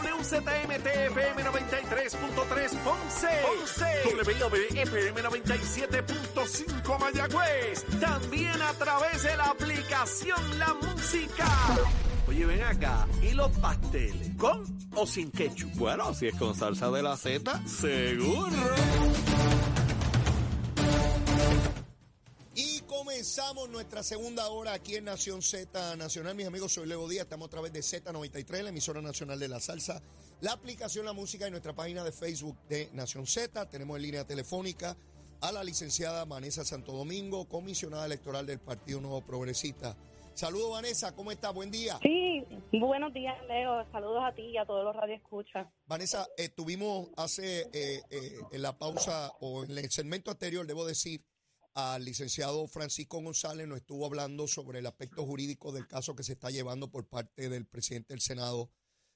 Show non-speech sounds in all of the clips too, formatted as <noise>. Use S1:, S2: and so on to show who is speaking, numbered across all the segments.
S1: WZMTFM 93.3 Ponce. Ponce. WIOBFM 97.5 Mayagüez. También a través de la aplicación La Música. Oye, ven acá. ¿Y los pasteles? ¿Con o sin ketchup?
S2: Bueno, si es con salsa de la Z, seguro.
S3: Comenzamos nuestra segunda hora aquí en Nación Z Nacional. Mis amigos, soy Leo Díaz. Estamos a través de Z93, la emisora nacional de la salsa, la aplicación La Música y nuestra página de Facebook de Nación Z. Tenemos en línea telefónica a la licenciada Vanessa Santo Domingo, comisionada electoral del Partido Nuevo Progresista. Saludos, Vanessa. ¿Cómo está? Buen día.
S4: Sí, buenos días, Leo. Saludos a ti y a todos los radioescuchas.
S3: Vanessa, eh, tuvimos hace eh, eh, en la pausa o en el segmento anterior, debo decir, al licenciado Francisco González nos estuvo hablando sobre el aspecto jurídico del caso que se está llevando por parte del presidente del Senado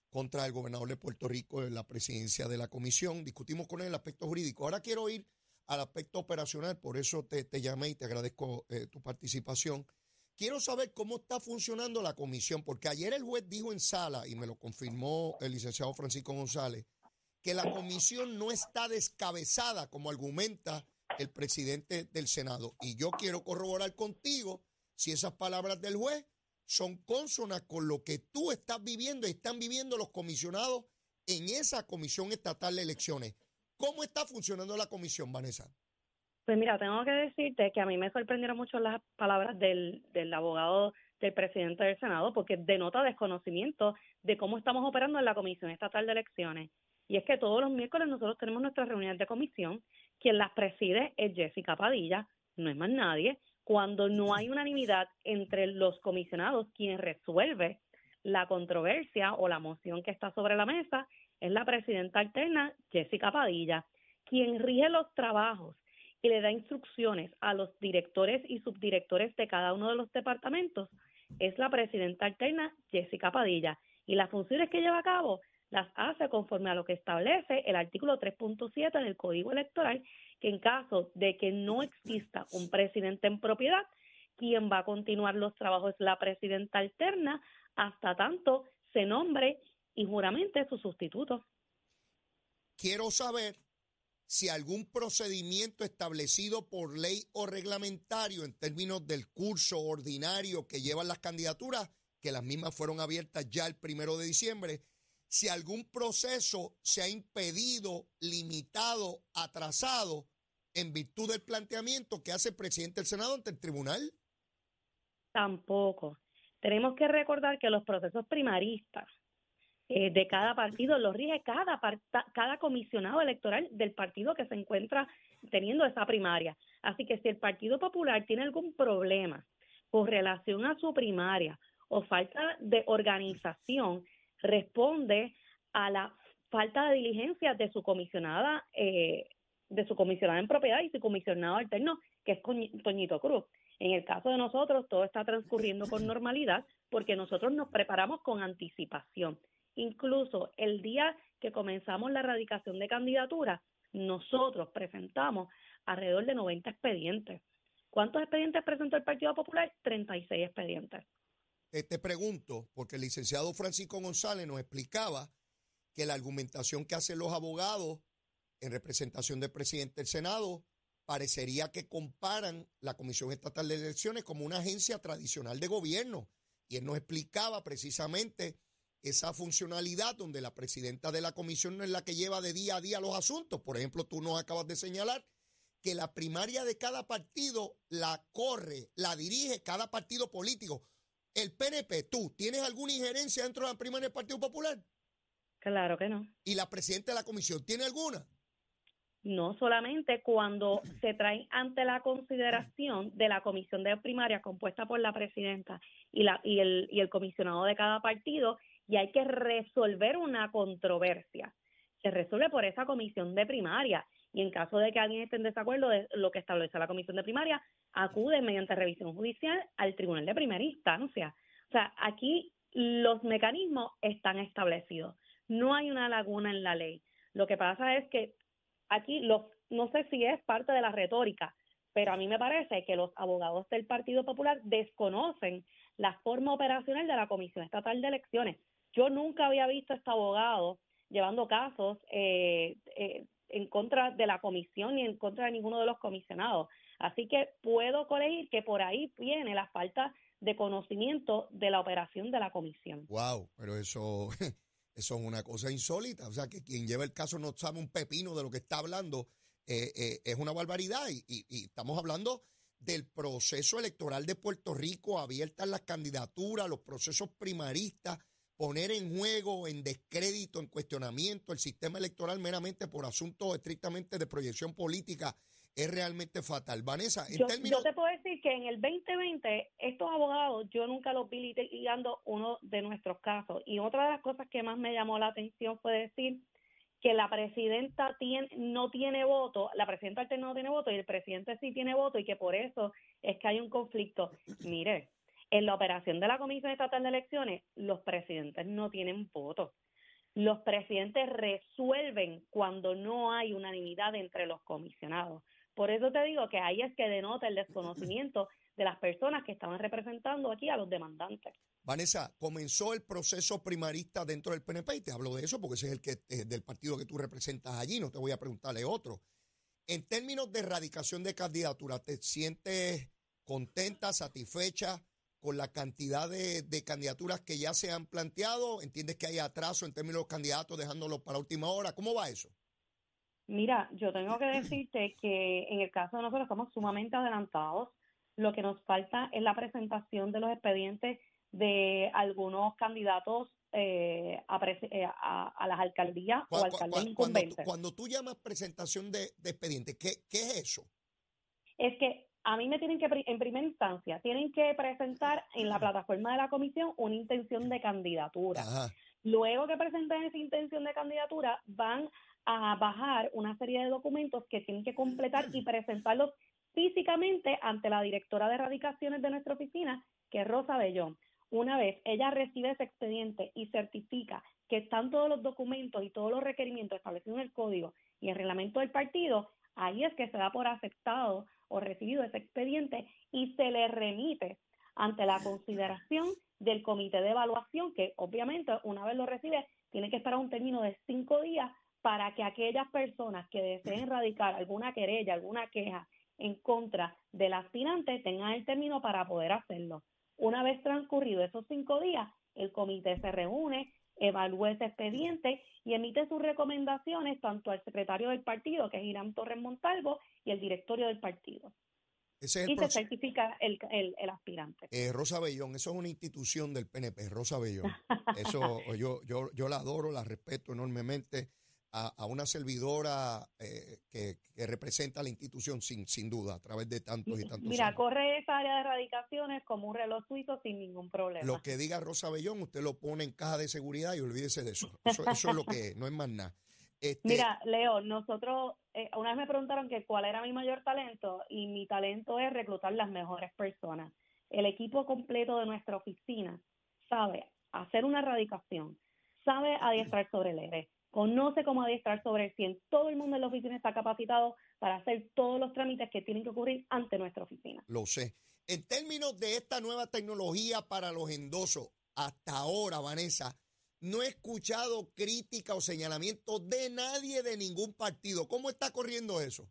S3: contra el gobernador de Puerto Rico en la presidencia de la comisión. Discutimos con él el aspecto jurídico. Ahora quiero ir al aspecto operacional, por eso te, te llamé y te agradezco eh, tu participación. Quiero saber cómo está funcionando la comisión, porque ayer el juez dijo en sala, y me lo confirmó el licenciado Francisco González, que la comisión no está descabezada, como argumenta el presidente del Senado. Y yo quiero corroborar contigo si esas palabras del juez son consonas con lo que tú estás viviendo y están viviendo los comisionados en esa comisión estatal de elecciones. ¿Cómo está funcionando la comisión, Vanessa?
S4: Pues mira, tengo que decirte que a mí me sorprendieron mucho las palabras del, del abogado del presidente del Senado porque denota desconocimiento de cómo estamos operando en la Comisión Estatal de Elecciones. Y es que todos los miércoles nosotros tenemos nuestras reuniones de comisión. Quien las preside es Jessica Padilla, no es más nadie. Cuando no hay unanimidad entre los comisionados, quien resuelve la controversia o la moción que está sobre la mesa es la presidenta alterna, Jessica Padilla, quien rige los trabajos y le da instrucciones a los directores y subdirectores de cada uno de los departamentos es la presidenta alterna Jessica Padilla y las funciones que lleva a cabo las hace conforme a lo que establece el artículo 3.7 del Código Electoral, que en caso de que no exista un presidente en propiedad, quien va a continuar los trabajos es la presidenta alterna hasta tanto se nombre y juramente su sustituto.
S3: Quiero saber si algún procedimiento establecido por ley o reglamentario en términos del curso ordinario que llevan las candidaturas, que las mismas fueron abiertas ya el primero de diciembre, si algún proceso se ha impedido, limitado, atrasado en virtud del planteamiento que hace el presidente del Senado ante el tribunal.
S4: Tampoco. Tenemos que recordar que los procesos primaristas eh, de cada partido los rige cada, cada comisionado electoral del partido que se encuentra teniendo esa primaria. Así que si el Partido Popular tiene algún problema con relación a su primaria o falta de organización, responde a la falta de diligencia de su comisionada, eh, de su comisionada en propiedad y su comisionado alterno, que es Toñito Cruz. En el caso de nosotros, todo está transcurriendo con normalidad porque nosotros nos preparamos con anticipación. Incluso el día que comenzamos la erradicación de candidatura, nosotros presentamos alrededor de 90 expedientes. ¿Cuántos expedientes presentó el Partido Popular? 36 expedientes.
S3: Eh, te pregunto, porque el licenciado Francisco González nos explicaba que la argumentación que hacen los abogados en representación del presidente del Senado parecería que comparan la Comisión Estatal de Elecciones como una agencia tradicional de gobierno. Y él nos explicaba precisamente esa funcionalidad donde la presidenta de la comisión no es la que lleva de día a día los asuntos. Por ejemplo, tú nos acabas de señalar que la primaria de cada partido la corre, la dirige cada partido político. El PNP, ¿tú tienes alguna injerencia dentro de la primaria del Partido Popular?
S4: Claro que no.
S3: ¿Y la presidenta de la comisión tiene alguna?
S4: No solamente cuando <clears throat> se trae ante la consideración de la comisión de primaria compuesta por la presidenta y, la, y, el, y el comisionado de cada partido y hay que resolver una controversia. Se resuelve por esa comisión de primaria y en caso de que alguien esté en desacuerdo de lo que establece la comisión de primaria, acude mediante revisión judicial al tribunal de primera instancia. O sea, aquí los mecanismos están establecidos. No hay una laguna en la ley. Lo que pasa es que aquí los, no sé si es parte de la retórica, pero a mí me parece que los abogados del Partido Popular desconocen la forma operacional de la Comisión Estatal de Elecciones. Yo nunca había visto a este abogado llevando casos eh, eh, en contra de la comisión ni en contra de ninguno de los comisionados. Así que puedo colegir que por ahí viene la falta de conocimiento de la operación de la comisión.
S3: Wow, pero eso, <laughs> eso es una cosa insólita. O sea, que quien lleva el caso no sabe un pepino de lo que está hablando. Eh, eh, es una barbaridad. Y, y, y, estamos hablando del proceso electoral de Puerto Rico, abiertas las candidaturas, los procesos primaristas, poner en juego, en descrédito, en cuestionamiento el sistema electoral meramente por asuntos estrictamente de proyección política es realmente fatal. Vanessa, en
S4: yo,
S3: términos...
S4: yo te puedo decir que en el 2020 estos abogados yo nunca los vi litigando uno de nuestros casos y otra de las cosas que más me llamó la atención fue decir que la presidenta tiene, no tiene voto, la presidenta alterna no tiene voto y el presidente sí tiene voto y que por eso es que hay un conflicto. Mire, en la operación de la Comisión Estatal de Elecciones, los presidentes no tienen voto. Los presidentes resuelven cuando no hay unanimidad entre los comisionados. Por eso te digo que ahí es que denota el desconocimiento de las personas que estaban representando aquí a los demandantes.
S3: Vanessa, comenzó el proceso primarista dentro del PNP y te hablo de eso porque ese es el es del partido que tú representas allí, no te voy a preguntarle otro. En términos de erradicación de candidatura, ¿te sientes contenta, satisfecha con la cantidad de, de, candidaturas que ya se han planteado? ¿Entiendes que hay atraso en términos de los candidatos dejándolos para última hora? ¿Cómo va eso?
S4: Mira, yo tengo que decirte que en el caso de nosotros estamos sumamente adelantados. Lo que nos falta es la presentación de los expedientes de algunos candidatos eh, a, eh, a, a, las alcaldías o alcaldes incumbentes.
S3: Cuando, cuando, tú llamas presentación de, de expedientes, ¿qué, ¿qué es eso?
S4: Es que a mí me tienen que, en primera instancia, tienen que presentar en la plataforma de la comisión una intención de candidatura.
S3: Ajá.
S4: Luego que presenten esa intención de candidatura, van a bajar una serie de documentos que tienen que completar y presentarlos físicamente ante la directora de erradicaciones de nuestra oficina, que es Rosa Bellón. Una vez ella recibe ese expediente y certifica que están todos los documentos y todos los requerimientos establecidos en el código y el reglamento del partido, ahí es que se da por aceptado o recibido ese expediente y se le remite ante la consideración del comité de evaluación, que obviamente una vez lo recibe, tiene que esperar un término de cinco días para que aquellas personas que deseen radicar alguna querella, alguna queja en contra del aspirante tengan el término para poder hacerlo. Una vez transcurrido esos cinco días, el comité se reúne, evalúa ese expediente y emite sus recomendaciones tanto al secretario del partido, que es Irán Torres Montalvo, y el directorio del partido.
S3: Ese es el
S4: y se certifica el, el, el aspirante.
S3: Eh, Rosa Bellón, eso es una institución del PNP, Rosa Bellón. <laughs> Eso yo, yo, yo la adoro, la respeto enormemente a, a una servidora eh, que, que, representa la institución sin, sin duda a través de tantos y tantos
S4: Mira,
S3: años.
S4: corre esa área de erradicaciones como un reloj suizo sin ningún problema.
S3: Lo que diga Rosa Bellón, usted lo pone en caja de seguridad y olvídese de eso. Eso, eso es lo que es, no es más nada.
S4: Este, Mira, Leo, nosotros, eh, una vez me preguntaron que cuál era mi mayor talento y mi talento es reclutar las mejores personas. El equipo completo de nuestra oficina sabe hacer una erradicación, sabe adiestrar sobre el ERE, conoce cómo adiestrar sobre el 100. Todo el mundo en la oficina está capacitado para hacer todos los trámites que tienen que ocurrir ante nuestra oficina.
S3: Lo sé. En términos de esta nueva tecnología para los endosos, hasta ahora, Vanessa, no he escuchado crítica o señalamiento de nadie de ningún partido. ¿Cómo está corriendo eso?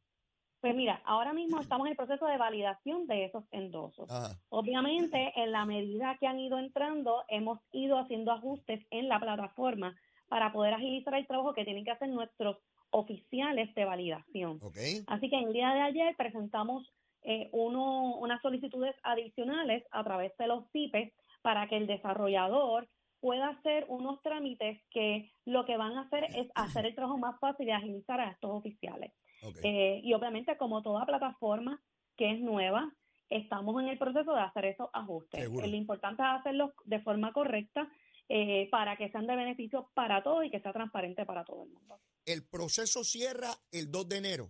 S4: Pues mira, ahora mismo estamos en el proceso de validación de esos endosos. Ajá. Obviamente, en la medida que han ido entrando, hemos ido haciendo ajustes en la plataforma para poder agilizar el trabajo que tienen que hacer nuestros oficiales de validación.
S3: Okay.
S4: Así que el día de ayer presentamos eh, uno, unas solicitudes adicionales a través de los CIPES para que el desarrollador pueda hacer unos trámites que lo que van a hacer es hacer el trabajo más fácil y agilizar a estos oficiales.
S3: Okay.
S4: Eh, y obviamente, como toda plataforma que es nueva, estamos en el proceso de hacer esos ajustes.
S3: Seguro.
S4: Lo importante es hacerlos de forma correcta eh, para que sean de beneficio para todos y que sea transparente para todo el mundo.
S3: El proceso cierra el 2 de enero.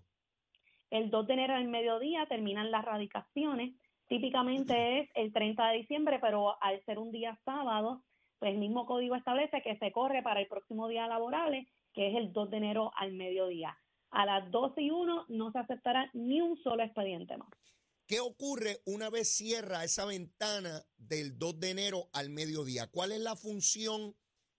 S4: El 2 de enero al mediodía terminan las radicaciones. Típicamente es el 30 de diciembre, pero al ser un día sábado, pues el mismo código establece que se corre para el próximo día laborable, que es el 2 de enero al mediodía. A las 12 y 1 no se aceptará ni un solo expediente más.
S3: ¿Qué ocurre una vez cierra esa ventana del 2 de enero al mediodía? ¿Cuál es la función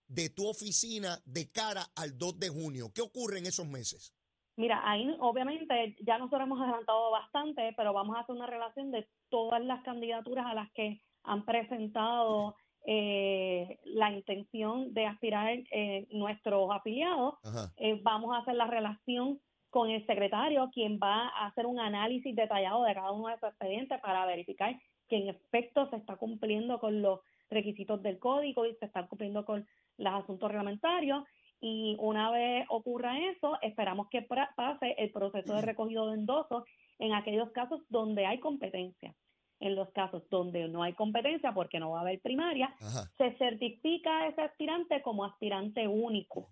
S3: de tu oficina de cara al 2 de junio? ¿Qué ocurre en esos meses?
S4: Mira, ahí obviamente ya nosotros hemos adelantado bastante, pero vamos a hacer una relación de todas las candidaturas a las que han presentado eh, la intención de aspirar eh, nuestros afiliados. Eh, vamos a hacer la relación con el secretario, quien va a hacer un análisis detallado de cada uno de esos expedientes para verificar que en efecto se está cumpliendo con los requisitos del código y se están cumpliendo con los asuntos reglamentarios. Y una vez ocurra eso, esperamos que pase el proceso de recogido de endosos en aquellos casos donde hay competencia en los casos donde no hay competencia porque no va a haber primaria, se certifica a ese aspirante como aspirante único.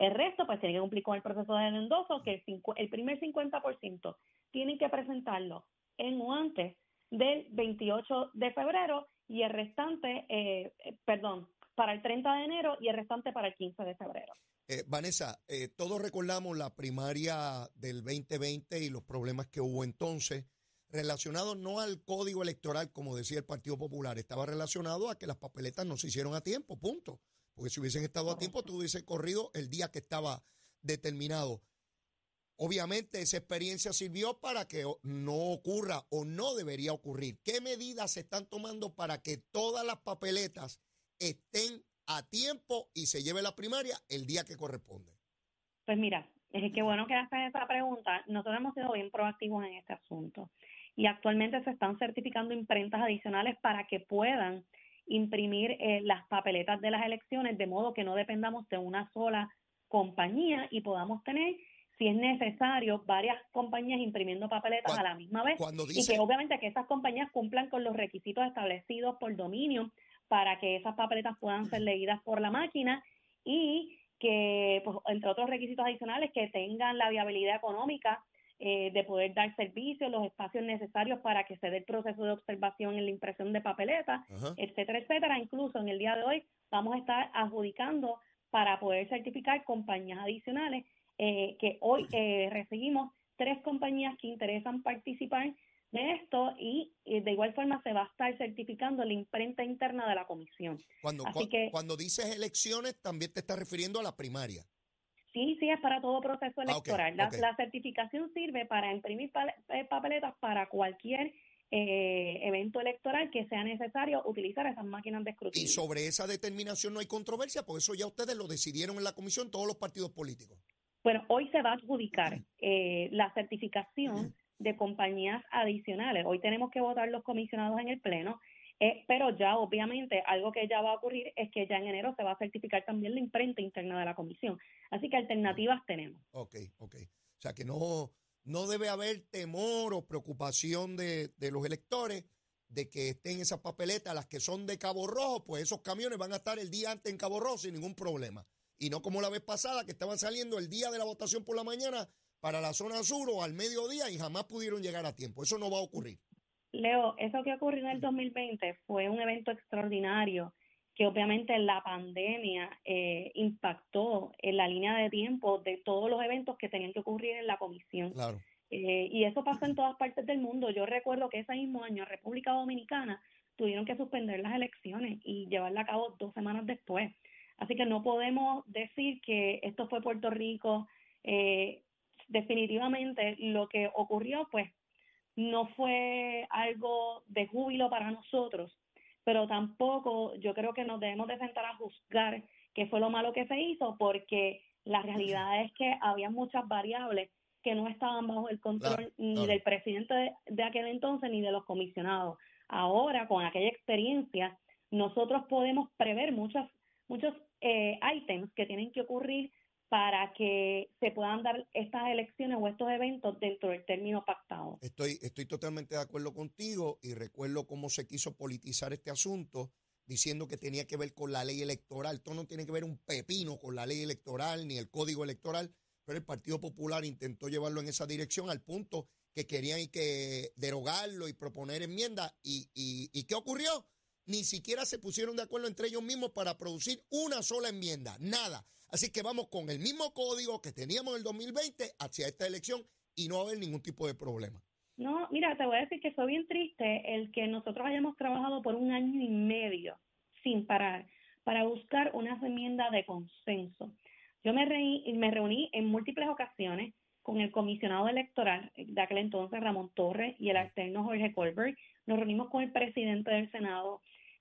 S4: El resto, pues, tiene que cumplir con el proceso de endoso, que el, primer 50% tienen que presentarlo en o antes del 28 de febrero y el restante, eh, eh, perdón, para el 30 de enero y el restante para el 15 de febrero.
S3: Eh, Vanessa, todos recordamos la primaria del 2020 y los problemas que hubo entonces relacionado no al código electoral, como decía el Partido Popular, estaba relacionado a que las papeletas no se hicieron a tiempo, punto. Porque si hubiesen estado a tiempo, tú hubiese corrido el día que estaba determinado. Obviamente esa experiencia sirvió para que no ocurra o no debería ocurrir. ¿Qué medidas se están tomando para que todas las papeletas estén a tiempo y se lleve la primaria el día que corresponde?
S4: Pues mira, es que bueno que haces esa pregunta. Nosotros hemos sido bien proactivos en este asunto y actualmente se están certificando imprentas adicionales para que puedan imprimir eh, las papeletas de las elecciones de modo que no dependamos de una sola compañía y podamos tener si es necesario varias compañías imprimiendo papeletas a la misma vez. y que obviamente que esas compañías cumplan con los requisitos establecidos por dominio para que esas papeletas puedan ser leídas por la máquina y que, pues, entre otros requisitos adicionales, que tengan la viabilidad económica eh, de poder dar servicios, los espacios necesarios para que se dé el proceso de observación en la impresión de papeletas, etcétera, etcétera. Incluso en el día de hoy vamos a estar adjudicando para poder certificar compañías adicionales eh, que hoy eh, recibimos tres compañías que interesan participar de esto y, de igual forma se va a estar certificando la imprenta interna de la comisión.
S3: Cuando, cuando dices elecciones, también te estás refiriendo a la primaria.
S4: Sí, sí, es para todo proceso ah, electoral. la, certificación sirve para imprimir eh, papeletas para cualquier eh, evento electoral que sea necesario utilizar esas máquinas de escrutinio.
S3: Y sobre esa determinación no hay controversia, porque eso ya ustedes lo decidieron en la comisión todos los partidos políticos.
S4: Bueno, hoy se va a adjudicar eh, la certificación de compañías adicionales. Hoy tenemos que votar los comisionados en el Pleno eh, pero ya obviamente algo que ya va a ocurrir es que ya en enero se va a certificar también la imprenta interna de la comisión. Así que alternativas tenemos.
S3: Ok, ok. O sea que no, no debe haber temor o preocupación de, de los electores de que estén esas papeletas, las que son de Cabo Rojo, pues esos camiones van a estar el día antes en Cabo Rojo sin ningún problema. Y no como la vez pasada, que estaban saliendo el día de la votación por la mañana para la zona sur o al mediodía y jamás pudieron llegar a tiempo. Eso no va a ocurrir.
S4: Leo, eso que ocurrió en el 2020 fue un evento extraordinario que obviamente la pandemia eh, impactó en la línea de tiempo de todos los eventos que tenían que ocurrir en la comisión. Eh, y eso pasó en todas partes del mundo. Yo recuerdo que ese mismo año República Dominicana tuvieron que suspender las elecciones y llevarla a cabo dos semanas después. Así que no podemos decir que esto fue Puerto Rico. Eh, definitivamente lo que ocurrió, pues no fue algo de júbilo para nosotros, pero tampoco yo creo que nos debemos de sentar a juzgar qué fue lo malo que se hizo, porque la realidad es que había muchas variables que no estaban bajo el control ni del presidente de, aquel entonces ni de los comisionados. Ahora, con aquella experiencia, nosotros podemos prever muchos, muchos eh, ítems que tienen que ocurrir para que se puedan dar estas elecciones o estos eventos dentro del término pactado.
S3: Estoy, estoy totalmente de acuerdo contigo y recuerdo cómo se quiso politizar este asunto diciendo que tenía que ver con la ley electoral. Esto no tiene que ver un pepino con la ley electoral ni el código electoral, pero el Partido Popular intentó llevarlo en esa dirección al punto que querían que derogarlo y proponer enmiendas. ¿Y, y, y qué ocurrió? Ni siquiera se pusieron de acuerdo entre ellos mismos para producir una sola enmienda, nada. Así que vamos con el mismo código que teníamos en el 2020 hacia esta elección y no va a haber ningún tipo de problema.
S4: No, mira, te voy a decir que fue bien triste el que nosotros hayamos trabajado por un año y medio sin parar para buscar una enmienda de consenso. Yo me, me reuní en múltiples ocasiones con el comisionado electoral de aquel entonces, Ramón Torres, y el alterno Jorge Colbert. Nos reunimos con el presidente del Senado.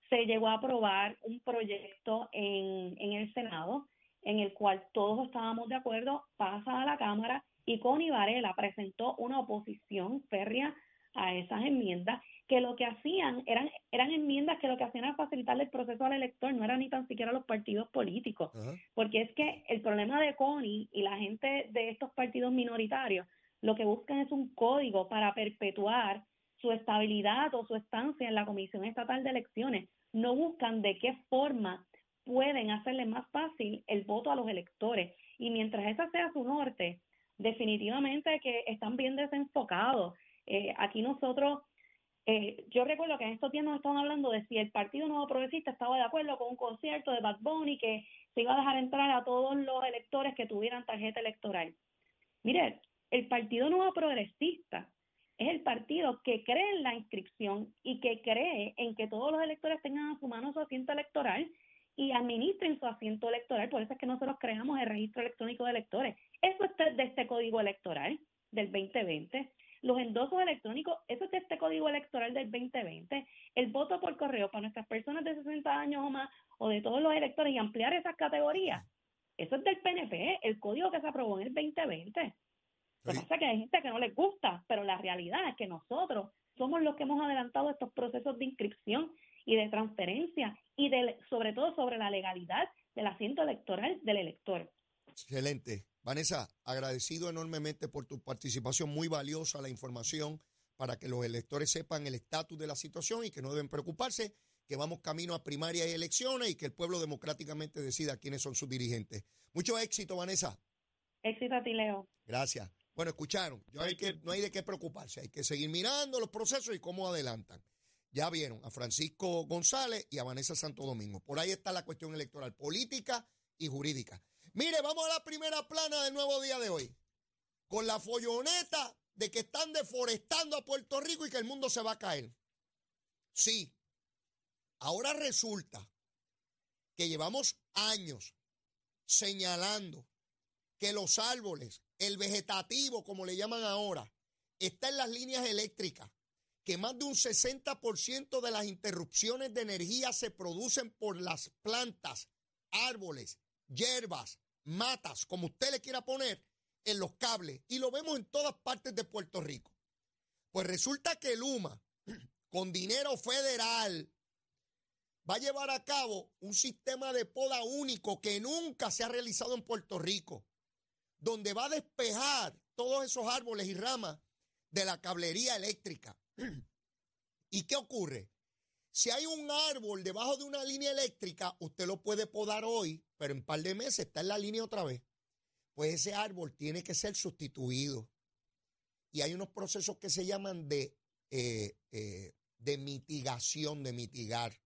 S4: Se llegó a aprobar un proyecto en, en el Senado en el cual todos estábamos de acuerdo, pasa a la Cámara y Connie Varela presentó una oposición férrea a esas enmiendas que lo que hacían eran eran enmiendas que lo que hacían era facilitar el proceso al elector, no eran ni tan siquiera los partidos políticos, porque es que el problema de Connie y la gente de estos partidos minoritarios lo que buscan es un código para perpetuar su estabilidad o su estancia en la Comisión Estatal de Elecciones. No buscan de qué forma pueden hacerle más fácil el voto a los electores. Y mientras esa sea su norte, definitivamente que están bien desenfocados. Eh, aquí nosotros, eh, yo recuerdo que en estos días nos estaban hablando de si el Partido Nuevo Progresista estaba de acuerdo con un concierto de Bad Bunny que se iba a dejar entrar a todos los electores que tuvieran tarjeta electoral. Mire, el Partido Nuevo Progresista es el partido que cree en la inscripción y que cree en que todos los electores tengan a su mano su asiento electoral y administren su asiento electoral. Por eso es que nosotros creamos el registro electrónico de electores. Eso es de este código electoral del 2020. Los endosos electrónicos, eso es de este código electoral del 2020. El voto por correo para nuestras personas de 60 años o más o de todos los electores y ampliar esas categorías. Eso es del PNP, el código que se aprobó en el 2020. Lo que pasa es que hay gente que no les gusta, pero la realidad es que nosotros somos los que hemos adelantado estos procesos de inscripción y de transferencia y de, sobre todo sobre la legalidad del asiento electoral del elector.
S3: Excelente. Vanessa, agradecido enormemente por tu participación, muy valiosa la información para que los electores sepan el estatus de la situación y que no deben preocuparse, que vamos camino a primarias y elecciones y que el pueblo democráticamente decida quiénes son sus dirigentes. Mucho éxito, Vanessa.
S4: Éxito a ti, Leo.
S3: Gracias. Bueno, escucharon, Yo hay que, no hay de qué preocuparse, hay que seguir mirando los procesos y cómo adelantan. Ya vieron a Francisco González y a Vanessa Santo Domingo. Por ahí está la cuestión electoral, política y jurídica. Mire, vamos a la primera plana del nuevo día de hoy. Con la folloneta de que están deforestando a Puerto Rico y que el mundo se va a caer. Sí. Ahora resulta que llevamos años señalando que los árboles, el vegetativo, como le llaman ahora, está en las líneas eléctricas que más de un 60% de las interrupciones de energía se producen por las plantas, árboles, hierbas, matas, como usted le quiera poner, en los cables. Y lo vemos en todas partes de Puerto Rico. Pues resulta que Luma, <clears throat> con dinero federal, va a llevar a cabo un sistema de poda único que nunca se ha realizado en Puerto Rico, donde va a despejar todos esos árboles y ramas de la cablería eléctrica. <clears throat> ¿Y qué ocurre? Si hay un árbol debajo de una línea eléctrica, usted lo puede podar hoy, pero en un par de meses está en la línea otra vez. Pues ese árbol tiene que ser sustituido. Y hay unos procesos que se llaman de, eh, eh, de mitigación, de mitigar,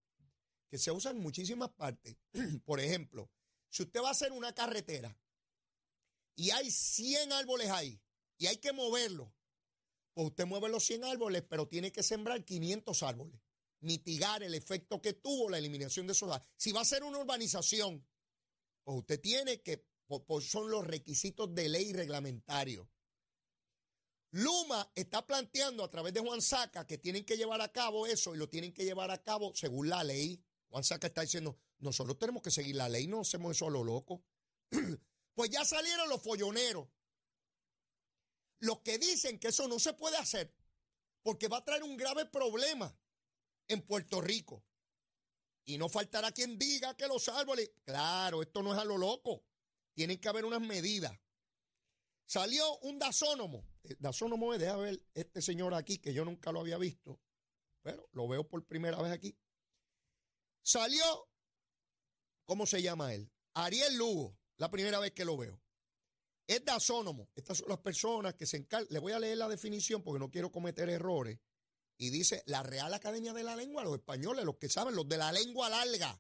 S3: que se usan en muchísimas partes. <clears throat> Por ejemplo, si usted va a hacer una carretera y hay 100 árboles ahí y hay que moverlo pues usted mueve los 100 árboles, pero tiene que sembrar 500 árboles. Mitigar el efecto que tuvo la eliminación de esos árboles. Si va a ser una urbanización, pues usted tiene que, pues son los requisitos de ley reglamentario. Luma está planteando a través de Juan Saca que tienen que llevar a cabo eso y lo tienen que llevar a cabo según la ley. Juan Saca está diciendo, nosotros tenemos que seguir la ley, no hacemos eso a lo loco. <clears throat> pues ya salieron los folloneros los que dicen que eso no se puede hacer porque va a traer un grave problema en Puerto Rico. Y no faltará quien diga que los árboles, claro, esto no es a lo loco, tienen que haber unas medidas. Salió un dasónomo, el dasónomo es, deja ver este señor aquí, que yo nunca lo había visto, pero lo veo por primera vez aquí. Salió, ¿cómo se llama él? Ariel Lugo, la primera vez que lo veo. Es dasónomo. Estas son las personas que se encargan. Le voy a leer la definición porque no quiero cometer errores. Y dice la Real Academia de la Lengua, los españoles, los que saben, los de la lengua larga.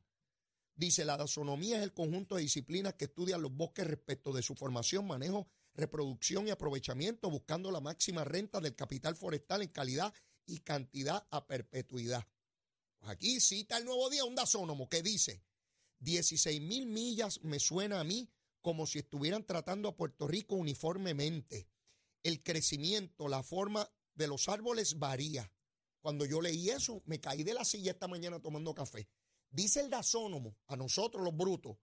S3: Dice, la dasonomía es el conjunto de disciplinas que estudian los bosques respecto de su formación, manejo, reproducción y aprovechamiento, buscando la máxima renta del capital forestal en calidad y cantidad a perpetuidad. Pues aquí cita el nuevo día un dasónomo que dice, 16 mil millas me suena a mí como si estuvieran tratando a Puerto Rico uniformemente. El crecimiento, la forma de los árboles varía. Cuando yo leí eso, me caí de la silla esta mañana tomando café. Dice el dasónomo, a nosotros los brutos,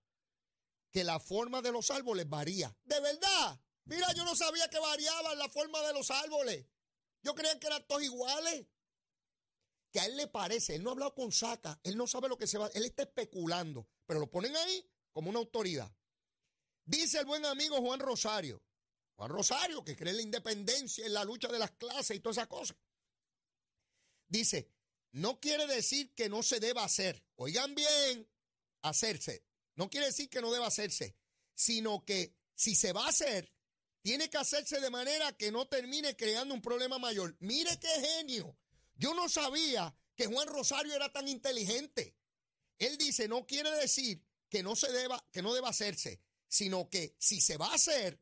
S3: que la forma de los árboles varía. De verdad. Mira, yo no sabía que variaba la forma de los árboles. Yo creía que eran todos iguales. Que a él le parece, él no ha hablado con Saca, él no sabe lo que se va, él está especulando, pero lo ponen ahí como una autoridad. Dice el buen amigo Juan Rosario, Juan Rosario, que cree en la independencia, en la lucha de las clases y todas esas cosas. Dice, no quiere decir que no se deba hacer. Oigan bien, hacerse. No quiere decir que no deba hacerse, sino que si se va a hacer, tiene que hacerse de manera que no termine creando un problema mayor. Mire qué genio. Yo no sabía que Juan Rosario era tan inteligente. Él dice, no quiere decir que no se deba, que no deba hacerse, sino que si se va a hacer,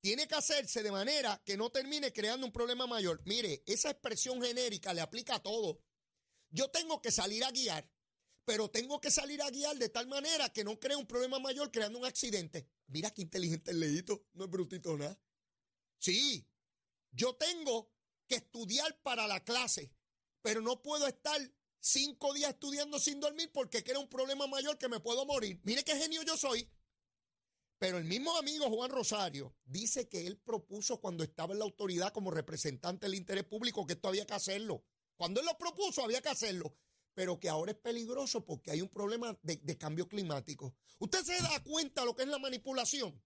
S3: tiene que hacerse de manera que no termine creando un problema mayor. Mire, esa expresión genérica le aplica a todo. Yo tengo que salir a guiar, pero tengo que salir a guiar de tal manera que no cree un problema mayor creando un accidente. Mira qué inteligente el leíto, no es brutito nada. Sí, yo tengo que estudiar para la clase, pero no puedo estar cinco días estudiando sin dormir porque crea un problema mayor que me puedo morir. Mire qué genio yo soy. Pero el mismo amigo Juan Rosario dice que él propuso cuando estaba en la autoridad como representante del interés público que esto había que hacerlo. Cuando él lo propuso había que hacerlo pero que ahora es peligroso porque hay un problema de, cambio climático. ¿Usted se da cuenta lo que es la manipulación?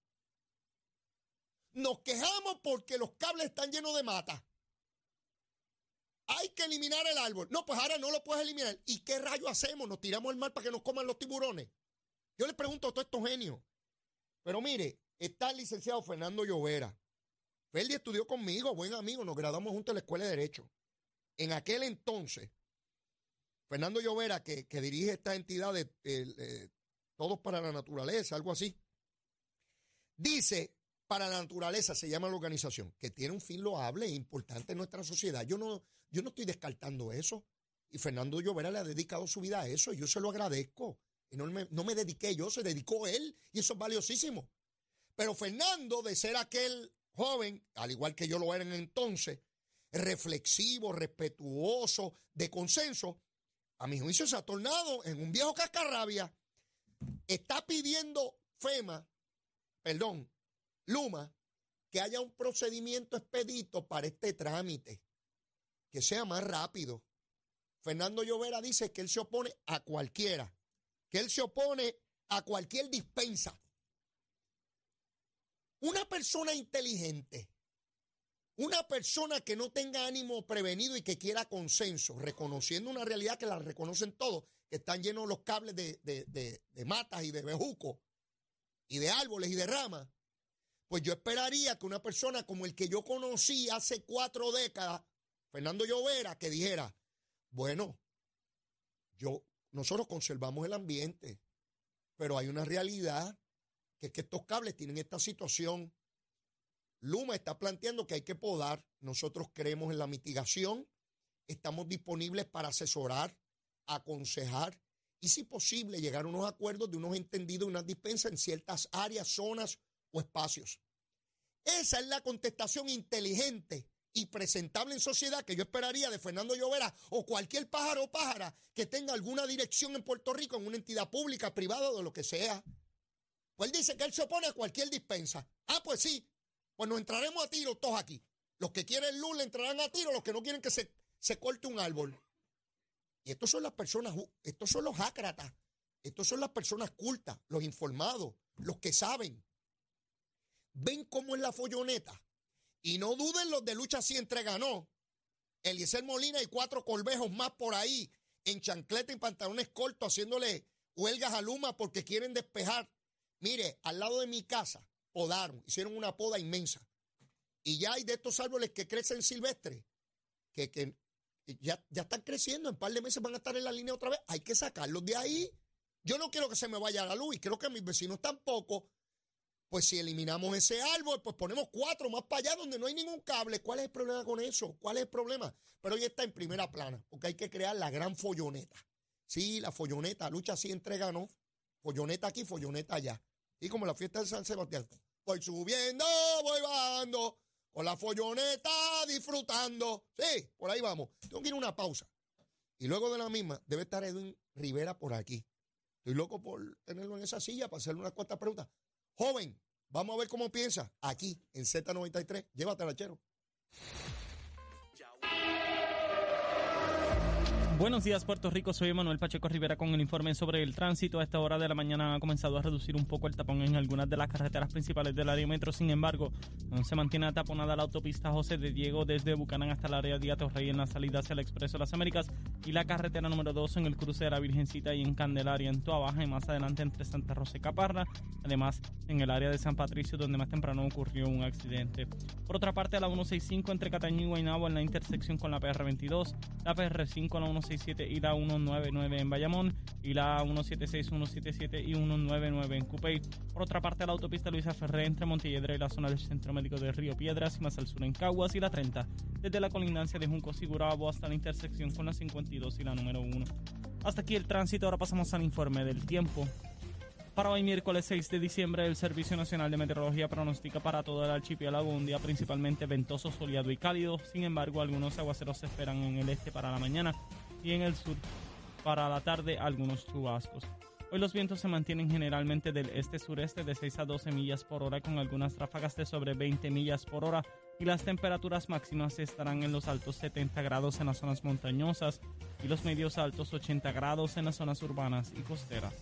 S3: Nos quejamos porque los cables están llenos de mata. Hay que eliminar el árbol. No, pues ahora no lo puedes eliminar. ¿Y qué rayo hacemos? ¿Nos tiramos al mar para que nos coman los tiburones? Yo le pregunto a todos estos genios. Pero mire, está el licenciado Fernando Llovera. Ferdi estudió conmigo, buen amigo, nos graduamos juntos en la Escuela de Derecho. En aquel entonces, Fernando Llovera, que, dirige esta entidad de Todos para la Naturaleza, algo así, dice, para la naturaleza se llama la organización, que tiene un fin loable e importante en nuestra sociedad. Yo no, yo no estoy descartando eso. Y Fernando Llovera le ha dedicado su vida a eso y yo se lo agradezco. Y no me, no me dediqué yo, se dedicó él y eso es valiosísimo. Pero Fernando, de ser aquel joven, al igual que yo lo era en entonces, reflexivo, respetuoso, de consenso, a mi juicio se ha tornado en un viejo cascarrabia. Está pidiendo FEMA, perdón, Luma, que haya un procedimiento expedito para este trámite, que sea más rápido. Fernando Llovera dice que él se opone a cualquiera, que él se opone a cualquier dispensa. Una persona inteligente una persona que no tenga ánimo prevenido y que quiera consenso, reconociendo una realidad que la reconocen todos, que están llenos los cables de, matas y de bejucos y de árboles y de ramas, pues yo esperaría que una persona como el que yo conocí hace cuatro décadas, Fernando Llovera, que dijera, bueno, yo, nosotros conservamos el ambiente, pero hay una realidad que es que estos cables tienen esta situación Luma está planteando que hay que podar. Nosotros creemos en la mitigación. Estamos disponibles para asesorar, aconsejar y, si posible, llegar a unos acuerdos de unos entendidos, unas dispensas en ciertas áreas, zonas o espacios. Esa es la contestación inteligente y presentable en sociedad que yo esperaría de Fernando Llovera o cualquier pájaro o pájara que tenga alguna dirección en Puerto Rico, en una entidad pública, privada o de lo que sea. Pues él dice que él se opone a cualquier dispensa. Ah, pues sí, pues nos entraremos a tiro todos aquí. Los que quieren luz le entrarán a tiro, los que no quieren que se, se corte un árbol. Y estos son las personas, estos son los ácratas, estos son las personas cultas, los informados, los que saben. Ven cómo es la folloneta. Y no duden los de lucha si entreganó. Eliezer Molina y cuatro colvejos más por ahí, en chancleta y pantalones cortos, haciéndole huelgas a Luma porque quieren despejar. Mire, al lado de mi casa podaron, hicieron una poda inmensa. Y ya hay de estos árboles que crecen silvestres, que, que ya, ya están creciendo, en un par de meses van a estar en la línea otra vez. Hay que sacarlos de ahí. Yo no quiero que se me vaya la luz y creo que mis vecinos tampoco. Pues si eliminamos ese árbol, pues ponemos cuatro más para allá donde no hay ningún cable. ¿Cuál es el problema con eso? ¿Cuál es el problema? Pero hoy está en primera plana, porque hay que crear la gran folloneta. Sí, la folloneta, lucha así entrega, ¿no? folloneta aquí, folloneta allá. Y como la fiesta de San Sebastián, voy subiendo, voy bajando, con la folloneta disfrutando. Sí, por ahí vamos. Tengo que ir a una pausa. Y luego de la misma, debe estar Edwin Rivera por aquí. Estoy loco por tenerlo en esa silla para hacerle unas cuantas preguntas. Joven, vamos a ver cómo piensa aquí en Z93. Llévatela, chero.
S5: Buenos días, Puerto Rico. Soy Manuel Pacheco Rivera con el informe sobre el tránsito. A esta hora de la mañana ha comenzado a reducir un poco el tapón en algunas de las carreteras principales del área metro. Sin embargo, se mantiene taponada la autopista José de Diego desde Bucanán hasta el área de Atorrey en la salida hacia el Expreso de las Américas y la carretera número 2 en el cruce de la Virgencita y en Candelaria en Toa Baja y más adelante entre Santa Rosa y Caparra. Además, en el área de San Patricio donde más temprano ocurrió un accidente. Por otra parte, a la 165 entre Cataño y Guaynabo en la intersección con la PR22, la PR5 a la 165 y la 199 en Bayamón y la 176, 177 y 199 en Cupey. Por otra parte, la autopista Luisa Ferré entre Montelledra y la zona del Centro Médico de Río Piedras y más al sur en Caguas y la 30 desde la colindancia de Junco Sigurabo hasta la intersección con la 52 y la número 1. Hasta aquí el tránsito, ahora pasamos al informe del tiempo. Para hoy miércoles 6 de diciembre, el Servicio Nacional de Meteorología pronostica para todo el archipiélago un día principalmente ventoso, soleado y cálido. Sin embargo, algunos aguaceros se esperan en el este para la mañana y en el sur para la tarde algunos chubascos. Hoy los vientos se mantienen generalmente del este-sureste de 6 a 12 millas por hora con algunas ráfagas de sobre 20 millas por hora y las temperaturas máximas estarán en los altos 70 grados en las zonas montañosas y los medios altos 80 grados en las zonas urbanas y costeras.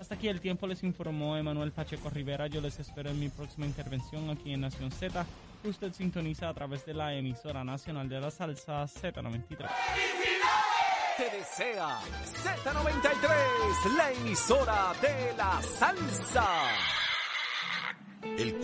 S5: Hasta aquí el tiempo les informó Emanuel Pacheco Rivera. Yo les espero en mi próxima intervención aquí en Nación Z. usted sintoniza a través de la emisora nacional de la salsa Z93.
S1: Te desea Z93, la emisora de la salsa.
S2: El